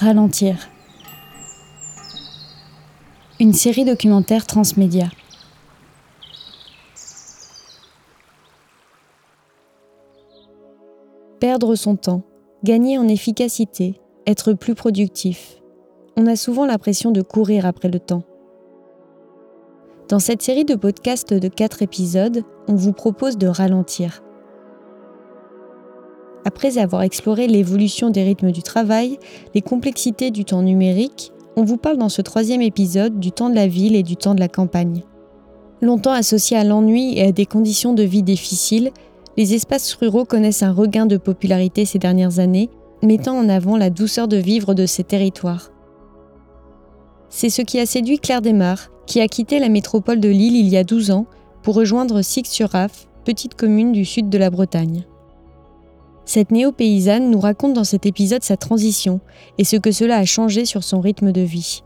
Ralentir. Une série documentaire transmédia. Perdre son temps, gagner en efficacité, être plus productif. On a souvent l'impression de courir après le temps. Dans cette série de podcasts de 4 épisodes, on vous propose de ralentir. Après avoir exploré l'évolution des rythmes du travail, les complexités du temps numérique, on vous parle dans ce troisième épisode du temps de la ville et du temps de la campagne. Longtemps associés à l'ennui et à des conditions de vie difficiles, les espaces ruraux connaissent un regain de popularité ces dernières années, mettant en avant la douceur de vivre de ces territoires. C'est ce qui a séduit Claire Desmar, qui a quitté la métropole de Lille il y a 12 ans pour rejoindre Six-sur-Raf, petite commune du sud de la Bretagne. Cette néo-paysanne nous raconte dans cet épisode sa transition et ce que cela a changé sur son rythme de vie.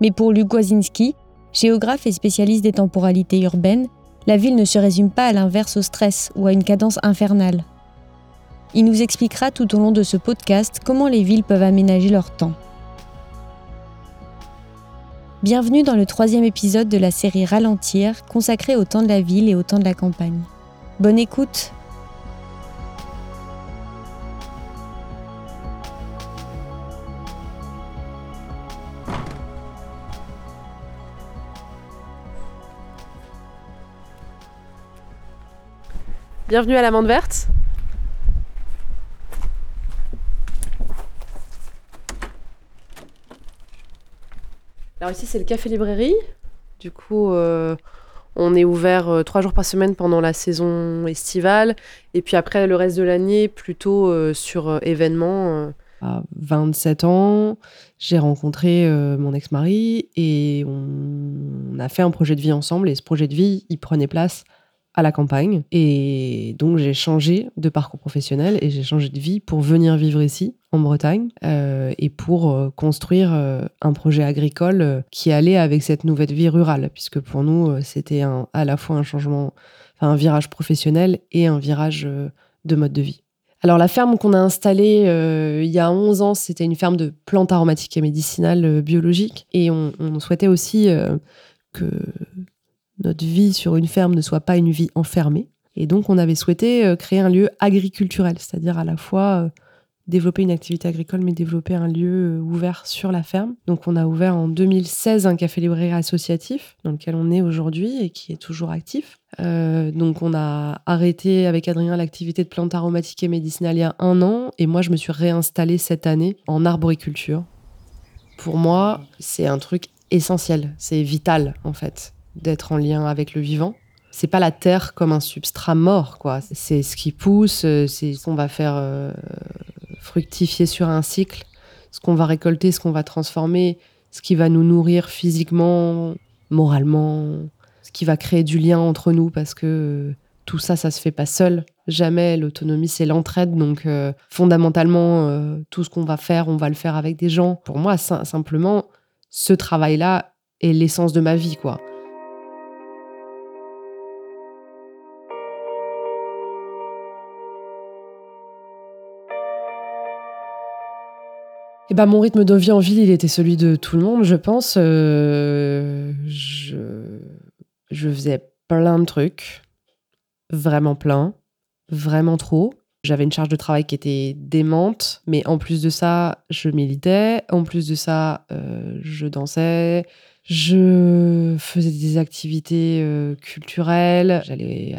Mais pour Luc Wazinski, géographe et spécialiste des temporalités urbaines, la ville ne se résume pas à l'inverse au stress ou à une cadence infernale. Il nous expliquera tout au long de ce podcast comment les villes peuvent aménager leur temps. Bienvenue dans le troisième épisode de la série Ralentir, consacrée au temps de la ville et au temps de la campagne. Bonne écoute Bienvenue à l'amande verte. Alors ici c'est le café librairie. Du coup euh, on est ouvert euh, trois jours par semaine pendant la saison estivale et puis après le reste de l'année plutôt euh, sur événements. À 27 ans, j'ai rencontré mon ex-mari et on a fait un projet de vie ensemble et ce projet de vie il prenait place à la campagne. Et donc, j'ai changé de parcours professionnel et j'ai changé de vie pour venir vivre ici, en Bretagne, euh, et pour euh, construire euh, un projet agricole qui allait avec cette nouvelle vie rurale, puisque pour nous, c'était à la fois un changement, un virage professionnel et un virage de mode de vie. Alors la ferme qu'on a installée il y a 11 ans, c'était une ferme de plantes aromatiques et médicinales biologiques. Et on souhaitait aussi que notre vie sur une ferme ne soit pas une vie enfermée. Et donc, on avait souhaité euh, créer un lieu agriculturel, c'est-à-dire à la fois euh, développer une activité agricole, mais développer un lieu euh, ouvert sur la ferme. Donc, on a ouvert en 2016 un café-librairie associatif, dans lequel on est aujourd'hui et qui est toujours actif. donc, on a arrêté avec Adrien l'activité de plantes aromatiques et médicinales il y a un an, et moi, je me suis réinstallée cette année en arboriculture. Pour moi, c'est un truc essentiel, c'est vital en fait d'être en lien avec le vivant. C'est pas la terre comme un substrat mort, quoi. C'est ce qui pousse, euh, c'est ce qu'on va faire euh, fructifier sur un cycle, ce qu'on va récolter, ce qu'on va transformer, ce qui va nous nourrir physiquement, moralement, ce qui va créer du lien entre nous parce que euh, tout ça, ça se fait pas seul. Jamais l'autonomie, c'est l'entraide. Donc, fondamentalement, tout ce qu'on va faire, on va le faire avec des gens. Pour moi, simplement, ce travail-là est l'essence de ma vie, quoi. Eh ben, mon rythme de vie en ville, il était celui de tout le monde, je pense. Euh, je, je faisais plein de trucs, vraiment plein, vraiment trop. J'avais une charge de travail qui était démente, mais en plus de ça, je militais. En plus de ça, euh, je dansais. Je faisais des activités euh, culturelles. J'allais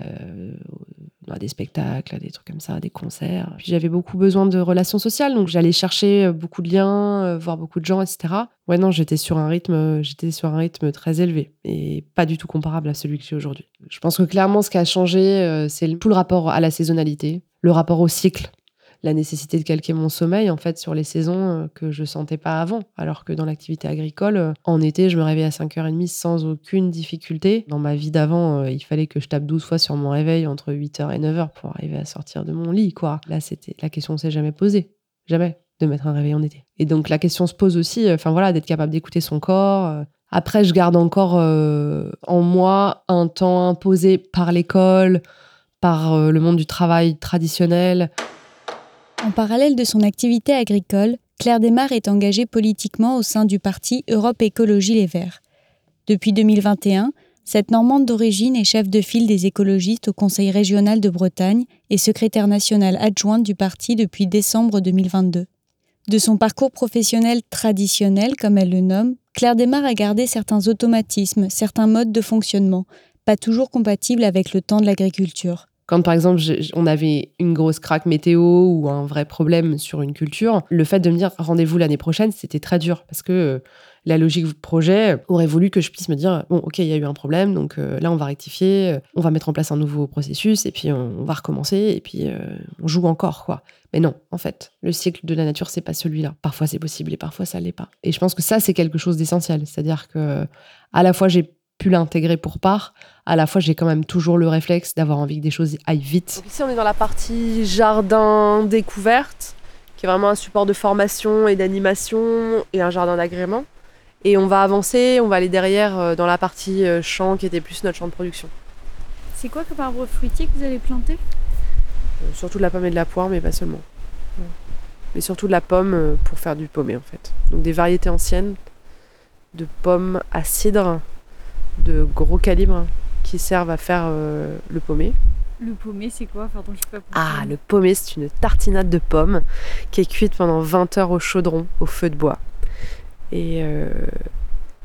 à des spectacles, à des trucs comme ça, des concerts. J'avais beaucoup besoin de relations sociales, donc j'allais chercher euh, beaucoup de liens, euh, voir beaucoup de gens, etc. Ouais, non, j'étais sur un rythme, euh, j'étais sur un rythme très élevé et pas du tout comparable à celui que j'ai aujourd'hui. Je pense que clairement, ce qui a changé, c'est tout le rapport à la saisonnalité, le rapport au cycle la nécessité de calquer mon sommeil en fait sur les saisons euh, que je sentais pas avant. Alors que dans l'activité agricole, euh, en été, je me réveillais à 5h30 sans aucune difficulté. Dans ma vie d'avant, euh, il fallait que je tape 12 fois sur mon réveil entre 8h et 9h pour arriver à sortir de mon lit, quoi. Là, c'était la question s'est jamais posée. Jamais de mettre un réveil en été. Et donc la question se pose aussi, enfin voilà, d'être capable d'écouter son corps. Après, je garde encore en moi un temps imposé par l'école, par le monde du travail traditionnel, en parallèle de son activité agricole, Claire Desmar est engagée politiquement au sein du parti Europe Écologie Les Verts. Depuis 2021, cette Normande d'origine est chef de file des écologistes au Conseil régional de Bretagne et secrétaire nationale adjointe du parti depuis décembre 2022. De son parcours professionnel traditionnel, comme elle le nomme, Claire Desmar a gardé certains automatismes, certains modes de fonctionnement, pas toujours compatibles avec le temps de l'agriculture. Quand par exemple on avait une grosse craque météo ou un vrai problème sur une culture, le fait de me dire rendez-vous l'année prochaine, c'était très dur parce que euh, la logique du projet aurait voulu que je puisse me dire bon ok il y a eu un problème donc euh, là on va rectifier, euh, on va mettre en place un nouveau processus et puis on, va recommencer et puis on joue encore quoi. Mais non en fait le cycle de la nature c'est pas celui-là. Parfois c'est possible et parfois ça l'est pas. Et je pense que ça c'est quelque chose d'essentiel, c'est-à-dire que à la fois j'ai pu l'intégrer pour part, à la fois j'ai quand même toujours le réflexe d'avoir envie que des choses aillent vite. Donc ici on est dans la partie jardin découverte, qui est vraiment un support de formation et d'animation et un jardin d'agrément. Et on va avancer, on va aller derrière euh, dans la partie euh, champ qui était plus notre champ de production. C'est quoi comme arbre fruitier que vous allez planter? Euh, Surtout de la pomme et de la poire, mais pas seulement. Mais surtout de la pomme pour faire du paumé en fait. Donc des variétés anciennes de pommes à cidre de gros calibre qui servent à faire euh, le paumé. Le paumé, c'est quoi? Pardon, je pas Ah, le paumé, c'est une tartinade de pommes qui est cuite pendant 20 heures au chaudron, au feu de bois. Et, euh,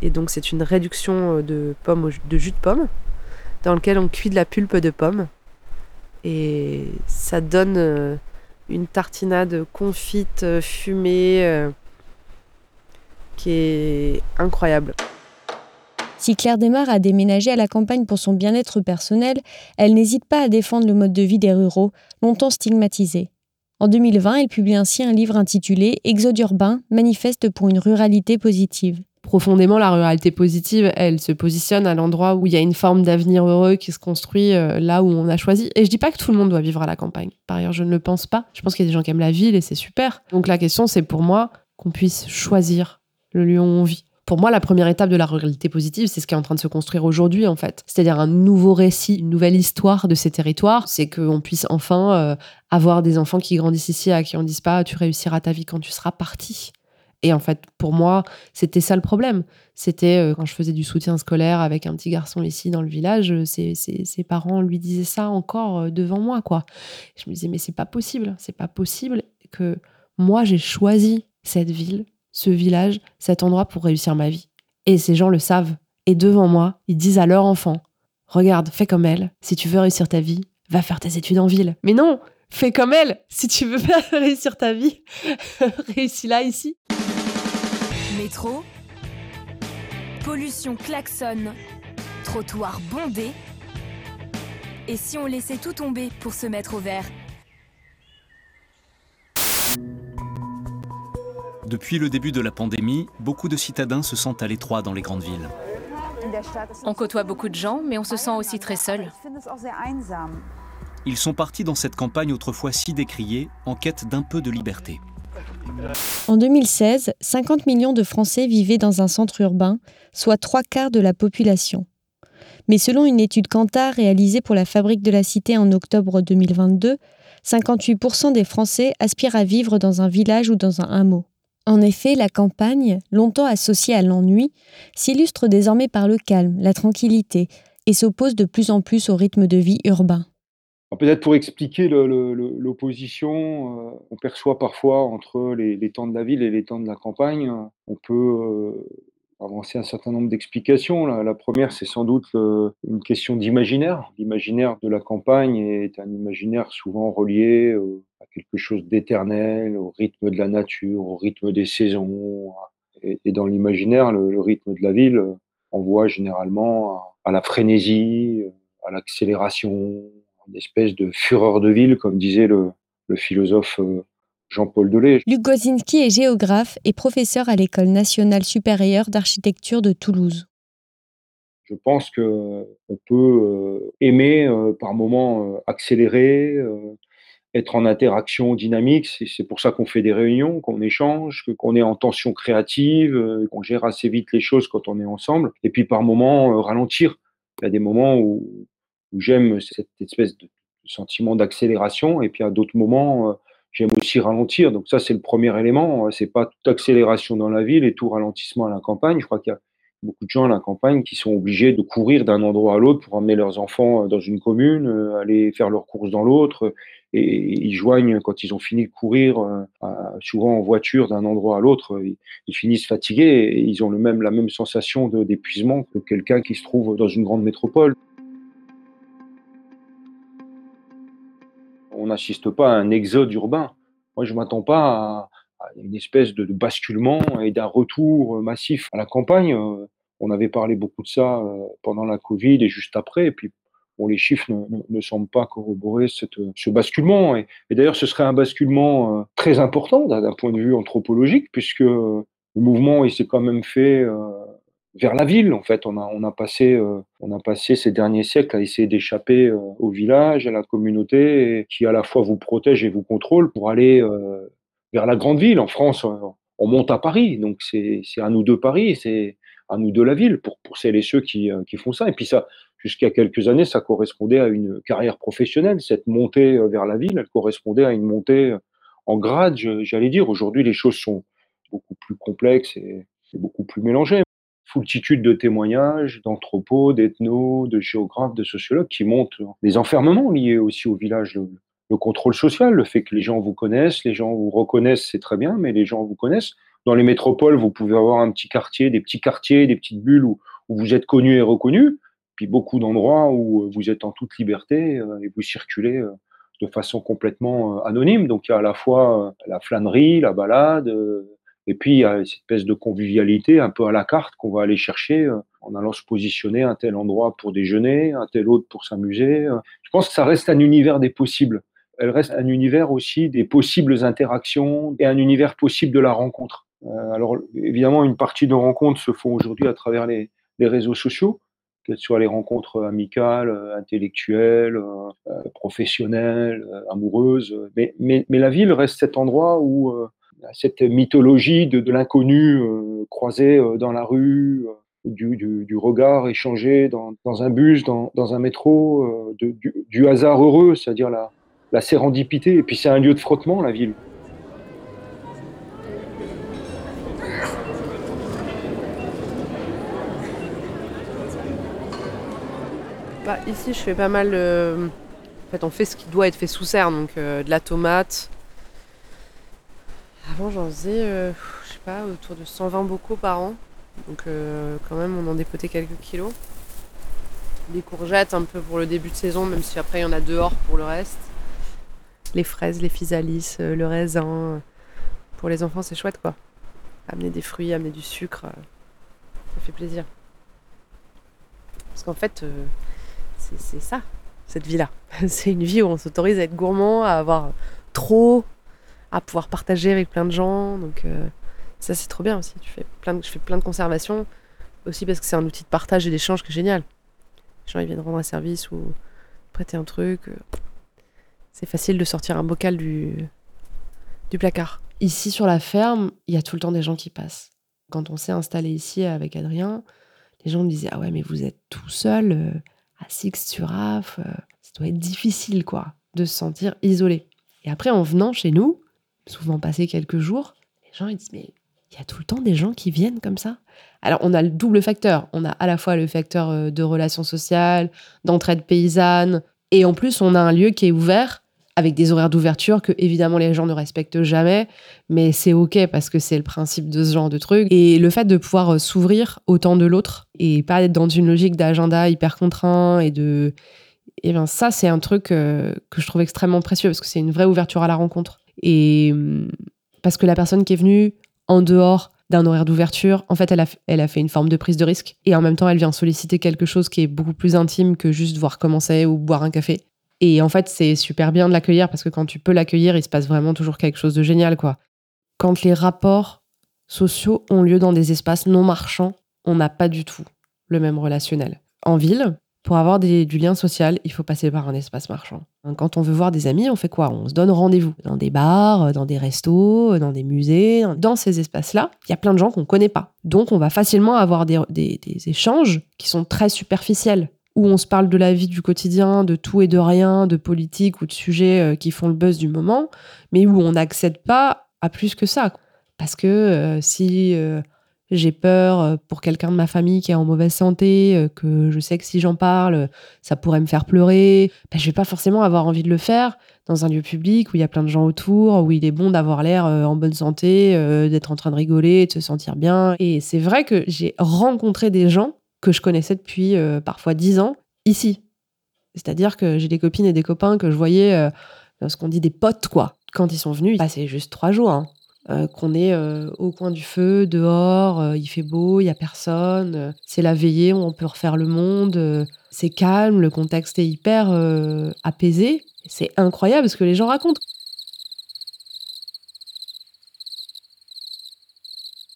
et donc, c'est une réduction euh, de, pommes, de jus de pomme dans lequel on cuit de la pulpe de pomme. Et ça donne une tartinade confite, fumée, qui est incroyable. Si Claire Desmar a déménagé à la campagne pour son bien-être personnel, elle n'hésite pas à défendre le mode de vie des ruraux, longtemps stigmatisé. En 2020, elle publie ainsi un livre intitulé Exode urbain, manifeste pour une ruralité positive. Profondément, la ruralité positive, elle se positionne à l'endroit où il y a une forme d'avenir heureux qui se construit euh, là où on a choisi. Et je dis pas que tout le monde doit vivre à la campagne. Par ailleurs, je ne le pense pas. Je pense qu'il y a des gens qui aiment la ville et c'est super. Donc la question, c'est pour moi qu'on puisse choisir le lieu où on vit pour moi, la première étape de la ruralité positive, c'est ce qui est en train de se construire aujourd'hui, en fait. C'est-à-dire un nouveau récit, une nouvelle histoire de ces territoires. C'est qu'on puisse enfin euh, avoir des enfants qui grandissent ici, à qui on dise pas tu réussiras ta vie quand tu seras parti. Et en fait, pour moi, c'était ça le problème. C'était euh, quand je faisais du soutien scolaire avec un petit garçon ici dans le village, euh, ses, ses parents lui disaient ça encore devant moi, quoi. Je me disais, mais c'est pas possible. C'est pas possible que moi, j'ai choisi cette ville ce village, cet endroit pour réussir ma vie. Et ces gens le savent. Et devant moi, ils disent à leur enfant Regarde, fais comme elle. Si tu veux réussir ta vie, va faire tes études en ville. Mais non Fais comme elle Si tu veux faire réussir ta vie, réussis-la ici. Métro, pollution klaxonne, trottoir bondé. Et si on laissait tout tomber pour se mettre au vert? Depuis le début de la pandémie, beaucoup de citadins se sentent à l'étroit dans les grandes villes. On côtoie beaucoup de gens, mais on se sent aussi très seul. Ils sont partis dans cette campagne autrefois si décriée, en quête d'un peu de liberté. En 2016, 50 millions de Français vivaient dans un centre urbain, soit trois quarts de la population. Mais selon une étude Kantar réalisée pour la Fabrique de la Cité en octobre 2022, 58% des Français aspirent à vivre dans un village ou dans un hameau. En effet, la campagne, longtemps associée à l'ennui, s'illustre désormais par le calme, la tranquillité, et s'oppose de plus en plus au rythme de vie urbain. Peut-être pour expliquer l'opposition euh, qu'on perçoit parfois entre les, temps de la ville et les temps de la campagne, on peut euh, avancer un certain nombre d'explications. La, première, c'est sans doute une question d'imaginaire. L'imaginaire de la campagne est un imaginaire souvent relié euh, à quelque chose d'éternel, au rythme de la nature, au rythme des saisons. Et, dans l'imaginaire, le, rythme de la ville envoie généralement à, la frénésie, à l'accélération, une espèce de fureur de ville, comme disait le, le philosophe euh, Jean-Paul Delay. Luc Gozinski est géographe et professeur à l'École nationale supérieure d'architecture de Toulouse. Je pense qu'on peut euh, aimer euh, par moments accélérer, être en interaction dynamique. C'est pour ça qu'on fait des réunions, qu'on échange, qu'on est en tension créative, euh, qu'on gère assez vite les choses quand on est ensemble. Et puis par moments, euh, ralentir. Il y a des moments où, j'aime cette espèce de sentiment d'accélération. Et puis à d'autres moments, euh, j'aime aussi ralentir. Donc ça, c'est le premier élément. C'est pas toute accélération dans la ville et tout ralentissement à la campagne. Je crois qu'il y a beaucoup de gens à la campagne qui sont obligés de courir d'un endroit à l'autre pour emmener leurs enfants dans une commune, aller faire leurs courses dans l'autre. Et ils joignent, quand ils ont fini de courir, euh, souvent en voiture d'un endroit à l'autre, ils, finissent fatigués et ils ont le même, la même sensation d'épuisement que quelqu'un qui se trouve dans une grande métropole. On n'assiste pas à un exode urbain. Moi, je ne m'attends pas à, une espèce de, basculement et d'un retour massif à la campagne. Euh, on avait parlé beaucoup de ça euh, pendant la Covid et juste après. Et puis, les chiffres ne, semblent pas corroborer ce basculement. Et, d'ailleurs, ce serait un basculement euh, très important d'un point de vue anthropologique, puisque le mouvement il s'est quand même fait vers la ville. En fait, on a, passé, on a passé ces derniers siècles à essayer d'échapper au village, à la communauté, qui à la fois vous protège et vous contrôle pour aller vers la grande ville. En France, on monte à Paris, donc c'est à nous deux Paris, c'est à nous de la ville pour, pour celles et ceux qui, qui font ça. Et puis ça, jusqu'à quelques années, ça correspondait à une carrière professionnelle. Cette montée vers la ville, elle correspondait à une montée en grade, j'allais dire. Aujourd'hui, les choses sont beaucoup plus complexes et, beaucoup plus mélangées foultitude de témoignages d'anthropos, d'ethnos, de géographes, de sociologues qui montrent des enfermements liés aussi au village. Le, contrôle social, le fait que les gens vous connaissent, les gens vous reconnaissent, c'est très bien, mais les gens vous connaissent. Dans les métropoles, vous pouvez avoir un petit quartier, des petits quartiers, des petites bulles où, vous êtes connu et reconnu, puis beaucoup d'endroits où vous êtes en toute liberté euh, et vous circulez euh, de façon complètement euh, anonyme. Donc il y a à la fois la flânerie, la balade, et puis, il y a cette espèce de convivialité un peu à la carte qu'on va aller chercher euh, en allant se positionner à un tel endroit pour déjeuner, un tel autre pour s'amuser. Euh. Je pense que ça reste un univers des possibles. Elle reste un univers aussi des possibles interactions et un univers possible de la rencontre. Euh, alors, évidemment, une partie de rencontres se font aujourd'hui à travers les, réseaux sociaux, qu'elles soient les rencontres amicales, intellectuelles, professionnelles, amoureuses. Mais, mais, mais, la ville reste cet endroit où cette mythologie de, l'inconnu euh, croisé euh, dans la rue, euh, du, regard échangé dans, un bus, dans, un métro, du, hasard heureux, c'est-à-dire la, la sérendipité. Et puis c'est un lieu de frottement, la ville. Ici, je fais pas mal. En fait, on fait ce qui doit être fait sous serre, donc de la tomate, avant, j'en faisais, euh, je sais pas, autour de 120 bocaux par an. Donc, euh, quand même, on en dépotait quelques kilos. Des courgettes un peu pour le début de saison, même si après, il y en a dehors pour le reste. Les fraises, les physalis, euh, le raisin. Pour les enfants, c'est chouette, quoi. Amener des fruits, amener du sucre, ça fait plaisir. Parce qu'en fait, c'est ça, cette vie-là. c'est une vie où on s'autorise à être gourmand, à avoir trop, à pouvoir partager avec plein de gens. Donc euh, ça c'est trop bien aussi. Tu fais plein de, je fais plein de conservation aussi parce que c'est un outil de partage et d'échange qui est génial. Les gens ils viennent rendre un service ou prêter un truc. C'est facile de sortir un bocal du, du placard. Ici sur la ferme, il y a tout le temps des gens qui passent. Quand on s'est installé ici avec Adrien, les gens me disaient Ah ouais, mais vous êtes tout seul euh, à Six sur Af, ça doit être difficile quoi, de se sentir isolé. Et après, en venant chez nous, souvent passé quelques jours, les gens ils disent mais il y a tout le temps des gens qui viennent comme ça? Alors on a le double facteur, on a à la fois le facteur euh, de relations sociales, d'entraide paysanne, et en plus on a un lieu qui est ouvert avec des horaires d'ouverture que évidemment les gens ne respectent jamais, mais c'est ok parce que c'est le principe de ce genre de truc. Et le fait de pouvoir euh, s'ouvrir au temps de l'autre et pas être dans une logique d'agenda hyper contraint et de et bien ça c'est un truc euh, que je trouve extrêmement précieux parce que c'est une vraie ouverture à la rencontre. Et hum, parce que la personne qui est venue en dehors d'un horaire d'ouverture, en fait, elle a, elle a fait une forme de prise de risque. Et en même temps, elle vient solliciter quelque chose qui est beaucoup plus intime que juste voir commencer ou boire un café. Et en fait, c'est super bien de l'accueillir parce que quand tu peux l'accueillir, il se passe vraiment toujours quelque chose de génial, quoi. Quand les rapports sociaux ont lieu dans des espaces non marchands, on n'a pas du tout le même relationnel. En ville, pour avoir du lien social, il faut passer par un espace marchand. Quand on veut voir des amis, on fait quoi? On se donne rendez-vous dans des bars, dans des restos, dans des musées. Dans ces espaces-là, il y a plein de gens qu'on ne connaît pas. Donc, on va facilement avoir des, échanges qui sont très superficiels, où on se parle de la vie du quotidien, de tout et de rien, de politique ou de sujets euh, qui font le buzz du moment, mais où on n'accède pas à plus que ça. Parce que euh, si euh, j'ai peur pour quelqu'un de ma famille qui est en mauvaise santé, que je sais que si j'en parle, ça pourrait me faire pleurer, ben, je vais pas forcément avoir envie de le faire dans un lieu public où il y a plein de gens autour, où il est bon d'avoir l'air en bonne santé, d'être en train de rigoler, de se sentir bien. Et c'est vrai que j'ai rencontré des gens que je connaissais depuis euh, parfois dix ans, ici. C'est-à-dire que j'ai des copines et des copains que je voyais, euh, ce qu'on dit des potes, quoi. Quand ils sont venus, c'est juste trois jours. Hein. Euh, qu'on est au coin du feu, dehors, il fait beau, il y a personne, c'est la veillée, on peut refaire le monde, c'est calme, le contexte est hyper apaisé. C'est incroyable ce que les gens racontent.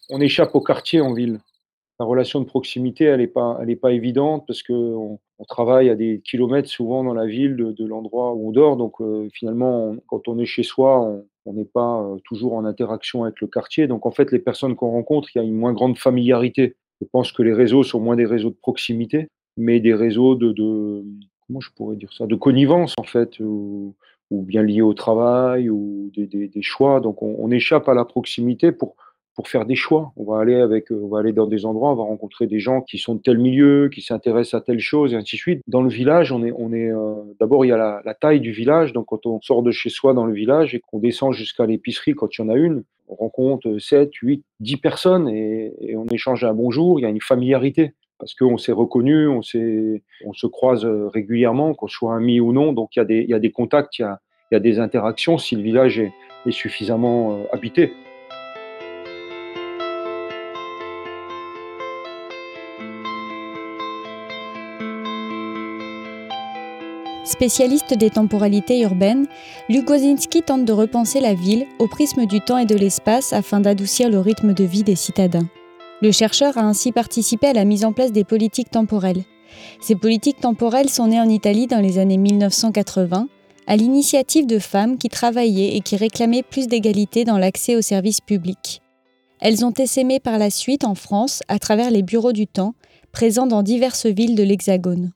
On échappe au quartier en ville la relation de proximité, elle n'est pas, elle est pas évidente parce qu'on on travaille à des kilomètres souvent dans la ville de, l'endroit où on dort. Donc euh, finalement, quand on est chez soi, on n'est pas euh, toujours en interaction avec le quartier. Donc en fait, les personnes qu'on rencontre, il y a une moins grande familiarité. Je pense que les réseaux sont moins des réseaux de proximité, mais des réseaux de, comment je pourrais dire ça, de connivence en fait, ou, bien liés au travail ou des, choix. Donc on, on échappe à la proximité pour pour faire des choix. On va aller avec, euh, on va aller dans des endroits, on va rencontrer des gens qui sont de tel milieu, qui s'intéressent à telle chose et ainsi de suite. Dans le village, on est, on est, euh, d'abord il y a la, taille du village. Donc quand on sort de chez soi dans le village et qu'on descend jusqu'à l'épicerie, quand il y en a une, on rencontre 7, 8, 10 personnes et, on échange un bonjour. Il y a une familiarité parce qu'on s'est reconnu, on, se croise euh, régulièrement, qu'on soit ami ou non. Donc il y a des, contacts, il y a, des interactions si le village est suffisamment habité. Spécialiste des temporalités urbaines, Luc tente de repenser la ville au prisme du temps et de l'espace afin d'adoucir le rythme de vie des citadins. Le chercheur a ainsi participé à la mise en place des politiques temporelles. Ces politiques temporelles sont nées en Italie dans les années 1980, à l'initiative de femmes qui travaillaient et qui réclamaient plus d'égalité dans l'accès aux services publics. Elles ont essaimé par la suite en France à travers les bureaux du temps, présents dans diverses villes de l'Hexagone.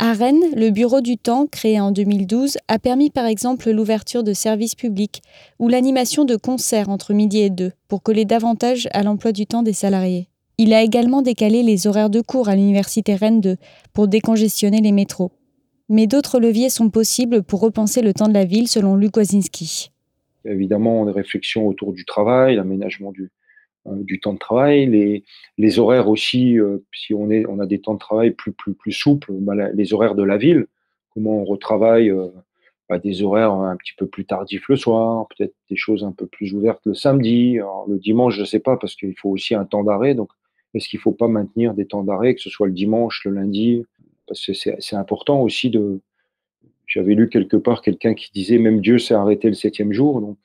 À Rennes, le Bureau du Temps, créé en 2012, a permis par exemple l'ouverture de services publics ou l'animation de concerts entre midi et deux pour coller davantage à l'emploi du temps des salariés. Il a également décalé les horaires de cours à l'Université Rennes 2 pour décongestionner les métros. Mais d'autres leviers sont possibles pour repenser le temps de la ville selon Luc Wazinski. Évidemment, des réflexions autour du travail, l'aménagement du, du temps de travail, les, les horaires aussi, euh, si on, a des temps de travail plus souples, bah, les horaires de la ville, comment on retravaille euh, bah, des horaires un petit peu plus tardifs le soir, peut-être des choses un peu plus ouvertes le samedi, le dimanche, je ne sais pas, parce qu'il faut aussi un temps d'arrêt, donc est-ce qu'il ne faut pas maintenir des temps d'arrêt, que ce soit le dimanche, le lundi, parce que c'est important aussi de... J'avais lu quelque part quelqu'un qui disait même Dieu s'est arrêté le septième jour, donc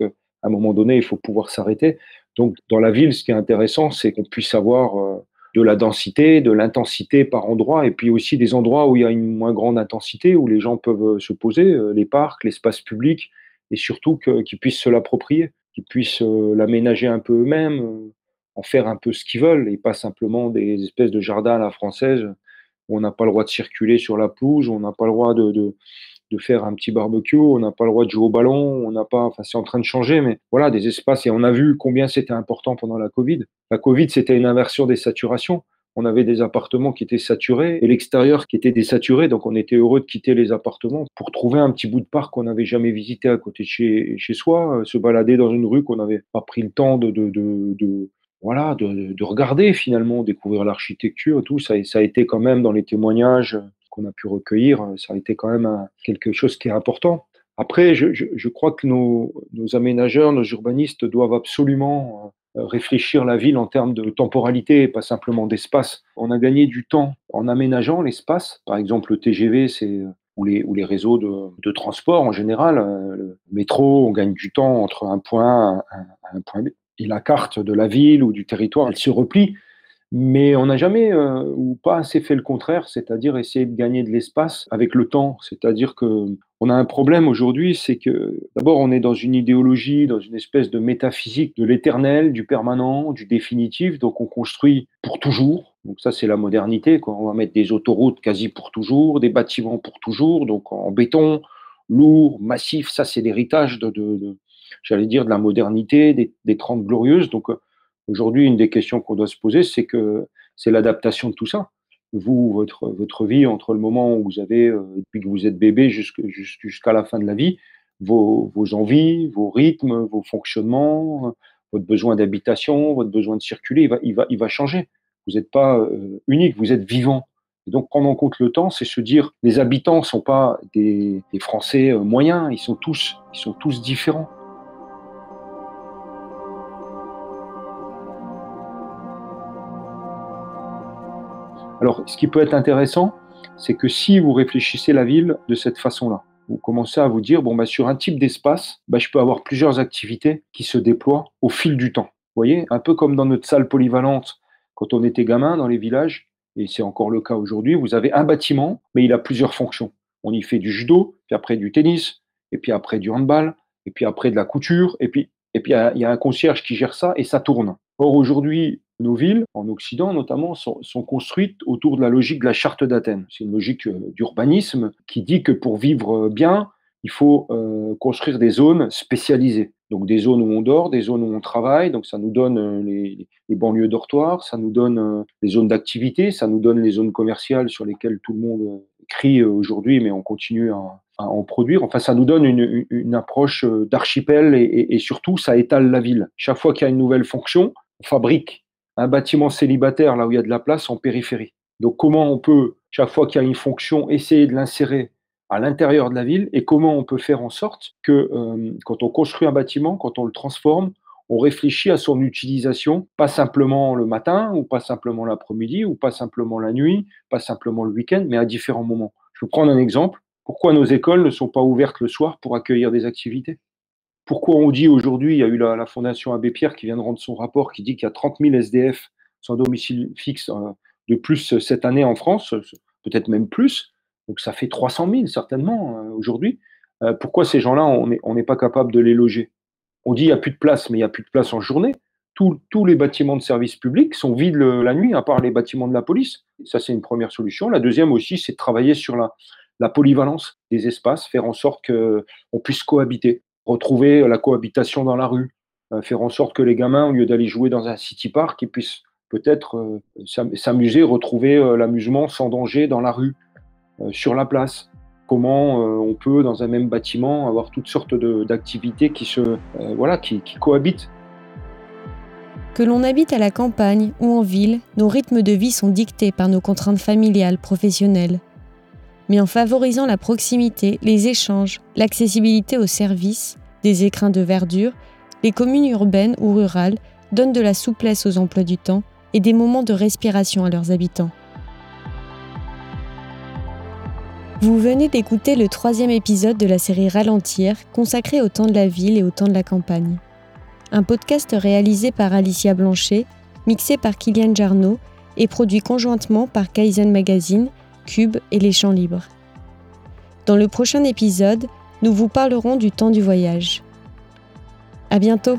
à un moment donné, il faut pouvoir s'arrêter. Donc, dans la ville, ce qui est intéressant, c'est qu'on puisse avoir euh, de la densité, de l'intensité par endroit, et puis aussi des endroits où il y a une moins grande intensité, où les gens peuvent euh, se poser, euh, les parcs, l'espace public, et surtout qu'ils puissent se l'approprier, qu'ils puissent l'aménager un peu eux-mêmes, en faire un peu ce qu'ils veulent, et pas simplement des espèces de jardins à la française où on n'a pas le droit de circuler sur la pelouse, on n'a pas le droit de faire un petit barbecue, on n'a pas le droit de jouer au ballon, on n'a pas, enfin c'est en train de changer, mais voilà, des espaces, et on a vu combien c'était important pendant la Covid. La Covid, c'était une inversion des saturations. On avait des appartements qui étaient saturés et l'extérieur qui était désaturé, donc on était heureux de quitter les appartements pour trouver un petit bout de parc qu'on n'avait jamais visité à côté de chez, chez soi, euh, se balader dans une rue qu'on n'avait pas pris le temps de, de, de, voilà, de, de, regarder finalement, découvrir l'architecture tout. Ça, ça a été quand même dans les témoignages qu'on a pu recueillir, euh, ça a été quand même quelque chose qui est important. Après, je, crois que nos, aménageurs, nos urbanistes doivent absolument euh, réfléchir la ville en termes de temporalité, pas simplement d'espace. On a gagné du temps en aménageant l'espace. Par exemple, le TGV, c'est euh, ou les, réseaux de, transport en général. Le métro, on gagne du temps entre un point et un point B. Et la carte de la ville ou du territoire, elle se replie. Mais on n'a jamais euh, ou pas assez fait le contraire, c'est-à-dire essayer de gagner de l'espace avec le temps. C'est-à-dire que on a un problème aujourd'hui, c'est que d'abord on est dans une idéologie, dans une espèce de métaphysique de l'éternel, du permanent, du définitif. Donc on construit pour toujours. Donc ça, c'est la modernité. On va mettre des autoroutes quasi pour toujours, des bâtiments pour toujours, donc en béton, lourd, massif. Ça, c'est l'héritage de, j'allais dire, de la modernité, des, des 30 glorieuses. Donc aujourd'hui, une des questions qu'on doit se poser, c'est que c'est l'adaptation de tout ça. Vous, votre, votre vie, entre le moment où vous avez, depuis que vous êtes bébé jusqu'à la fin de la vie, vos, vos envies, vos rythmes, vos fonctionnements, votre besoin d'habitation, votre besoin de circuler, il va, il va, il va changer. Vous n'êtes pas euh, unique, vous êtes vivant. Et donc prendre en compte le temps, c'est se dire les habitants ne sont pas des, des Français euh, moyens, ils sont tous, ils sont tous différents. Alors, ce qui peut être intéressant, c'est que si vous réfléchissez la ville de cette façon-là, vous commencez à vous dire, bon, bah, sur un type d'espace, bah, je peux avoir plusieurs activités qui se déploient au fil du temps. Vous voyez, un peu comme dans notre salle polyvalente, quand on était gamin dans les villages, et c'est encore le cas aujourd'hui, vous avez un bâtiment, mais il a plusieurs fonctions. On y fait du judo, puis après du tennis, et puis après du handball, et puis après de la couture, et puis et puis il y, a un concierge qui gère ça, et ça tourne. Or aujourd'hui, nos villes, en Occident notamment, sont, construites autour de la logique de la charte d'Athènes. C'est une logique euh, d'urbanisme qui dit que pour vivre bien, il faut euh, construire des zones spécialisées. Donc des zones où on dort, des zones où on travaille. Donc ça nous donne euh, les, banlieues dortoirs, ça nous donne les zones d'activité, ça nous donne les zones commerciales sur lesquelles tout le monde crie aujourd'hui, mais on continue à, en produire. Enfin, ça nous donne une, approche d'archipel et, et, surtout, ça étale la ville. Chaque fois qu'il y a une nouvelle fonction, on fabrique un bâtiment célibataire là où il y a de la place en périphérie. Donc comment on peut, chaque fois qu'il y a une fonction, essayer de l'insérer à l'intérieur de la ville et comment on peut faire en sorte que euh, quand on construit un bâtiment, quand on le transforme, on réfléchit à son utilisation, pas simplement le matin ou pas simplement l'après-midi ou pas simplement la nuit, pas simplement le week-end, mais à différents moments. Je vais prendre un exemple. Pourquoi nos écoles ne sont pas ouvertes le soir pour accueillir des activités? Pourquoi on dit aujourd'hui, il y a eu la, Fondation Abbé Pierre qui vient de rendre son rapport qui dit qu'il y a 30 000 SDF sans domicile fixe euh, de plus cette année en France, peut-être même plus. Donc ça fait 300 000 certainement euh, aujourd'hui. Euh, pourquoi ces gens-là, on n'est pas capable de les loger? On dit qu'il n'y a plus de place, mais il n'y a plus de place en journée. tous les bâtiments de services publics sont vides la nuit, à part les bâtiments de la police. Ça, c'est une première solution. La deuxième aussi, c'est de travailler sur la polyvalence des espaces, faire en sorte qu'on puisse cohabiter retrouver la cohabitation dans la rue, euh, faire en sorte que les gamins, au lieu d'aller jouer dans un city park, ils puissent peut-être euh, s'amuser, retrouver euh, l'amusement sans danger dans la rue, sur la place. Comment on peut, dans un même bâtiment, avoir toutes sortes d'activités qui, voilà, qui cohabitent. Que l'on habite à la campagne ou en ville, nos rythmes de vie sont dictés par nos contraintes familiales, professionnelles, mais en favorisant la proximité, les échanges, l'accessibilité aux services, des écrins de verdure, les communes urbaines ou rurales donnent de la souplesse aux emplois du temps et des moments de respiration à leurs habitants. Vous venez d'écouter le troisième épisode de la série Ralentir consacré au temps de la ville et au temps de la campagne. Un podcast réalisé par Alicia Blanchet, mixé par Kylian Jarno et produit conjointement par Kaizen Magazine Cube et les champs libres. Dans le prochain épisode, nous vous parlerons du temps du voyage. À bientôt!